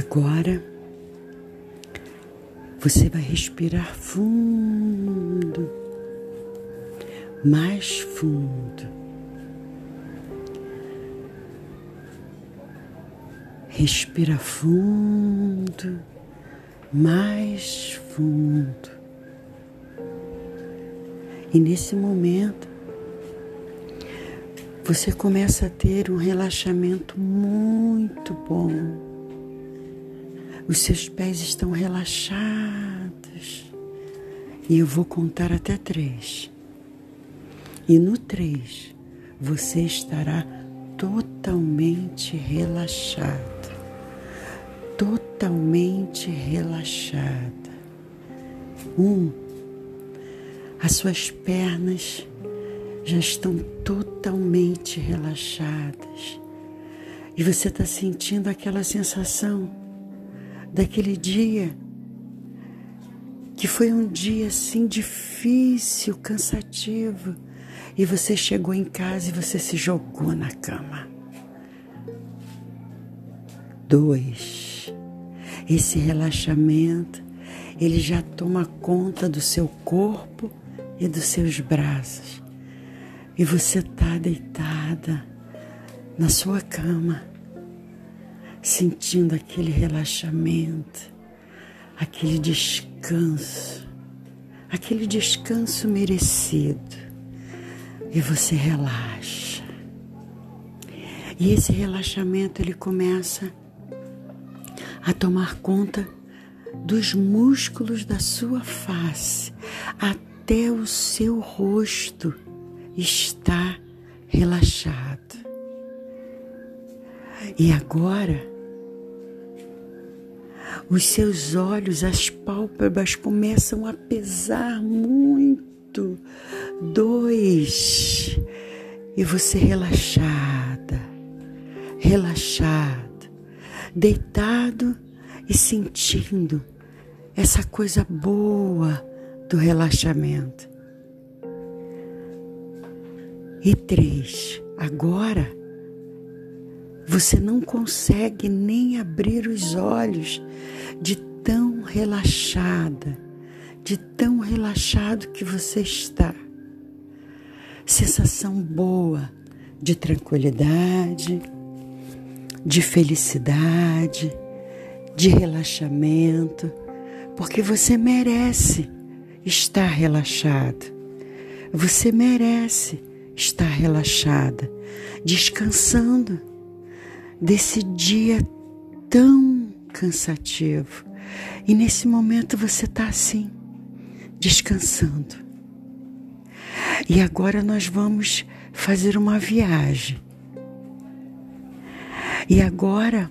Agora você vai respirar fundo, mais fundo. Respira fundo, mais fundo. E nesse momento, você começa a ter um relaxamento muito bom os seus pés estão relaxados. E eu vou contar até três. E no três, você estará totalmente relaxado. Totalmente relaxada. Um, as suas pernas já estão totalmente relaxadas. E você está sentindo aquela sensação daquele dia que foi um dia assim difícil, cansativo, e você chegou em casa e você se jogou na cama. Dois, esse relaxamento, ele já toma conta do seu corpo e dos seus braços. E você está deitada na sua cama sentindo aquele relaxamento, aquele descanso, aquele descanso merecido. E você relaxa. E esse relaxamento ele começa a tomar conta dos músculos da sua face, até o seu rosto está relaxado. E agora os seus olhos, as pálpebras começam a pesar muito. Dois. E você relaxada, relaxado, deitado e sentindo essa coisa boa do relaxamento. E três. Agora você não consegue nem abrir os olhos de tão relaxada, de tão relaxado que você está. Sensação boa de tranquilidade, de felicidade, de relaxamento, porque você merece estar relaxado. Você merece estar relaxada, descansando desse dia tão cansativo. E nesse momento você está assim, descansando. E agora nós vamos fazer uma viagem. E agora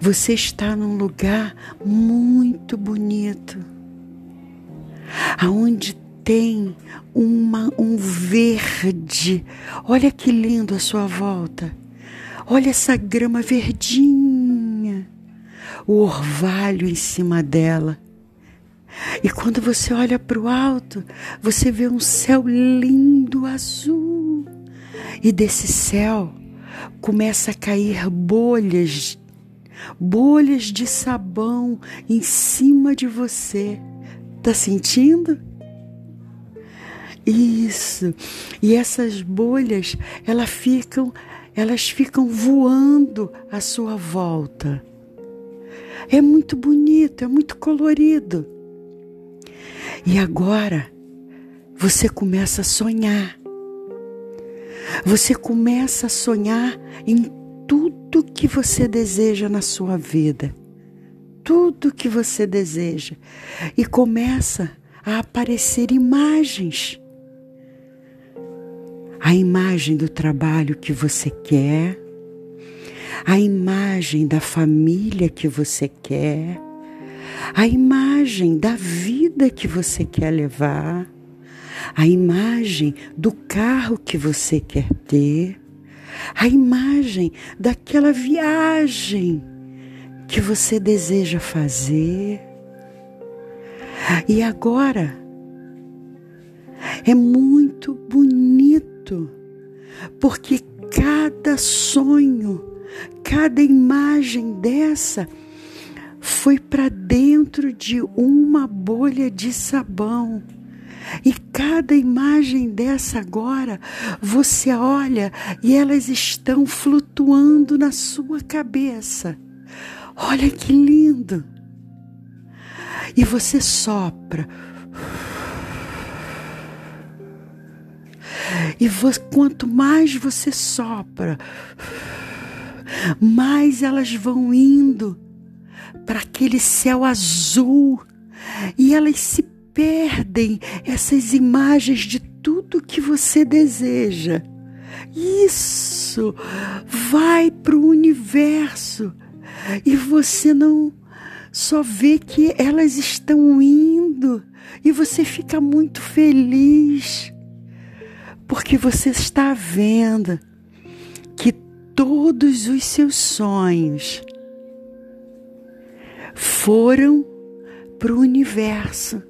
você está num lugar muito bonito, aonde tem uma, um verde. Olha que lindo a sua volta. Olha essa grama verdinha, o orvalho em cima dela. E quando você olha para o alto, você vê um céu lindo azul. E desse céu começa a cair bolhas, bolhas de sabão em cima de você. Tá sentindo? Isso. E essas bolhas, elas ficam elas ficam voando à sua volta. É muito bonito, é muito colorido. E agora você começa a sonhar. Você começa a sonhar em tudo que você deseja na sua vida. Tudo que você deseja. E começa a aparecer imagens a imagem do trabalho que você quer, a imagem da família que você quer, a imagem da vida que você quer levar, a imagem do carro que você quer ter, a imagem daquela viagem que você deseja fazer. E agora é muito bonito porque cada sonho cada imagem dessa foi para dentro de uma bolha de sabão. E cada imagem dessa agora, você olha e elas estão flutuando na sua cabeça. Olha que lindo! E você sopra. E quanto mais você sopra, mais elas vão indo para aquele céu azul. E elas se perdem essas imagens de tudo que você deseja. Isso vai para o universo. E você não só vê que elas estão indo e você fica muito feliz porque você está vendo que todos os seus sonhos foram para o universo.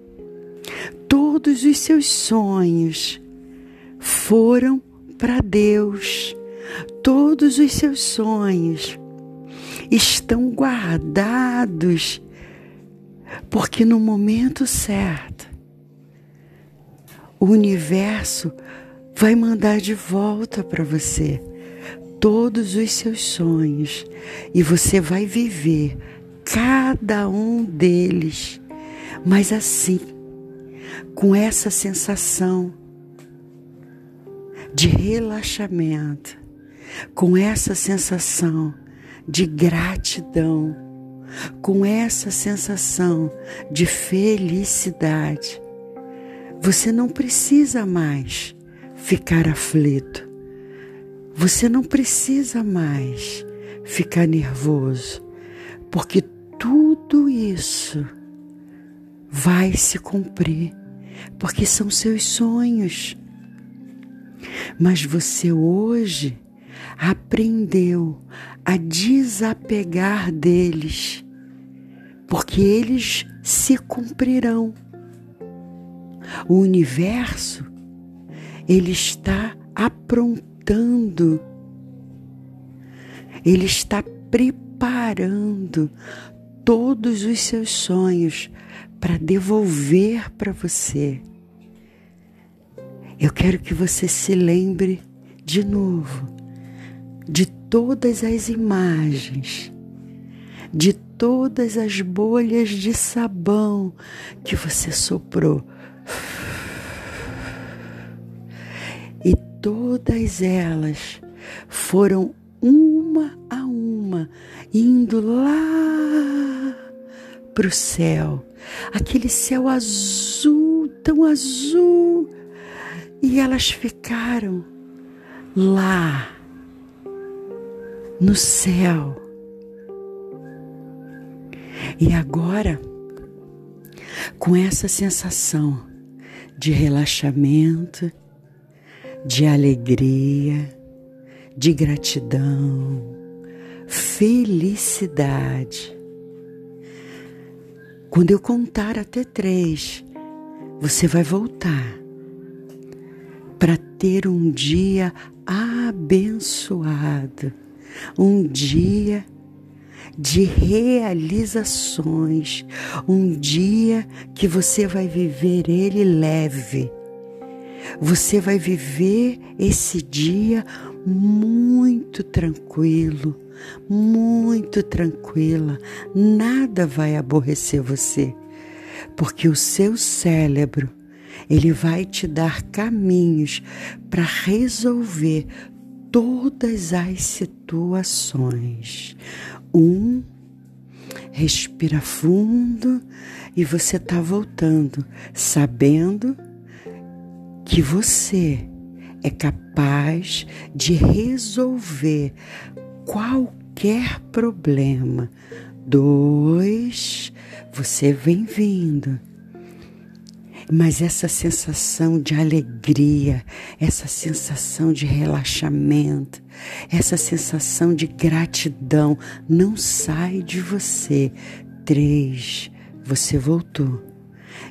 Todos os seus sonhos foram para Deus. Todos os seus sonhos estão guardados, porque no momento certo, o universo vai mandar de volta para você todos os seus sonhos e você vai viver cada um deles, mas assim, com essa sensação de relaxamento, com essa sensação de gratidão, com essa sensação de felicidade. Você não precisa mais ficar aflito. Você não precisa mais ficar nervoso, porque tudo isso vai se cumprir, porque são seus sonhos. Mas você hoje aprendeu a desapegar deles, porque eles se cumprirão. O universo ele está aprontando, ele está preparando todos os seus sonhos para devolver para você. Eu quero que você se lembre de novo de todas as imagens, de todas as bolhas de sabão que você soprou. E todas elas foram uma a uma indo lá para o céu, aquele céu azul, tão azul, e elas ficaram lá no céu. E agora, com essa sensação de relaxamento, de alegria, de gratidão, felicidade. Quando eu contar até três, você vai voltar para ter um dia abençoado, um dia de realizações, um dia que você vai viver ele leve. Você vai viver esse dia muito tranquilo, muito tranquila, nada vai aborrecer você, porque o seu cérebro ele vai te dar caminhos para resolver todas as situações. Um, respira fundo e você está voltando, sabendo que você é capaz de resolver qualquer problema. Dois, você vem vindo. Mas essa sensação de alegria, essa sensação de relaxamento, essa sensação de gratidão não sai de você. Três, você voltou.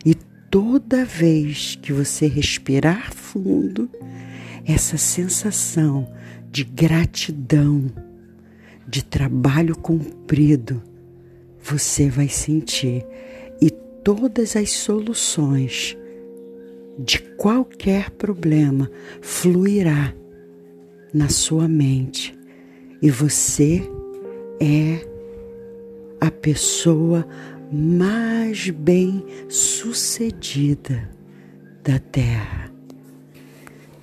E toda vez que você respirar fundo, essa sensação de gratidão, de trabalho cumprido você vai sentir. E todas as soluções de qualquer problema fluirá na sua mente. E você é a pessoa mais bem sucedida da Terra.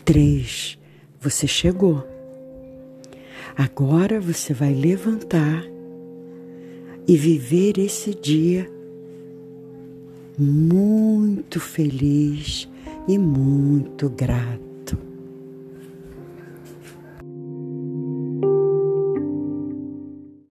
Três, você chegou. Agora você vai levantar e viver esse dia muito feliz e muito grato.